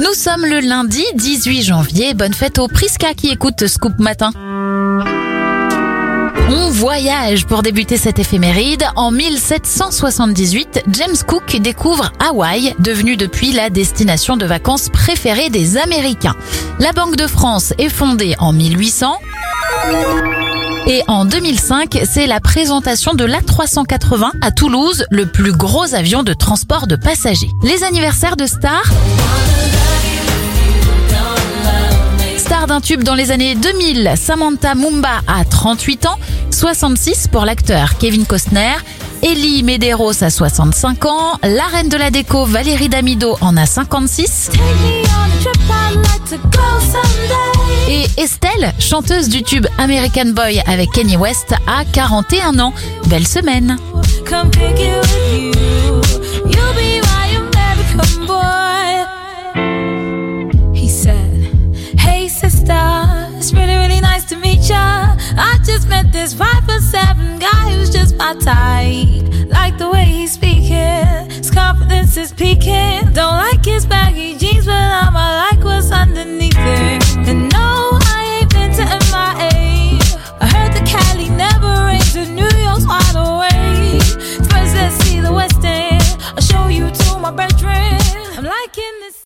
Nous sommes le lundi 18 janvier. Bonne fête aux Priska qui écoutent Scoop Matin. On voyage pour débuter cette éphéméride. En 1778, James Cook découvre Hawaï, devenu depuis la destination de vacances préférée des Américains. La Banque de France est fondée en 1800. Et en 2005, c'est la présentation de l'A380 à Toulouse, le plus gros avion de transport de passagers. Les anniversaires de stars Star tube dans les années 2000, Samantha Mumba a 38 ans, 66 pour l'acteur Kevin Costner, Ellie Medeiros a 65 ans, la reine de la déco Valérie Damido en a 56 et Estelle, chanteuse du tube American Boy avec Kenny West, a 41 ans. Belle semaine. Just met this five foot seven guy who's just my type. Like the way he's speaking, his confidence is peaking. Don't like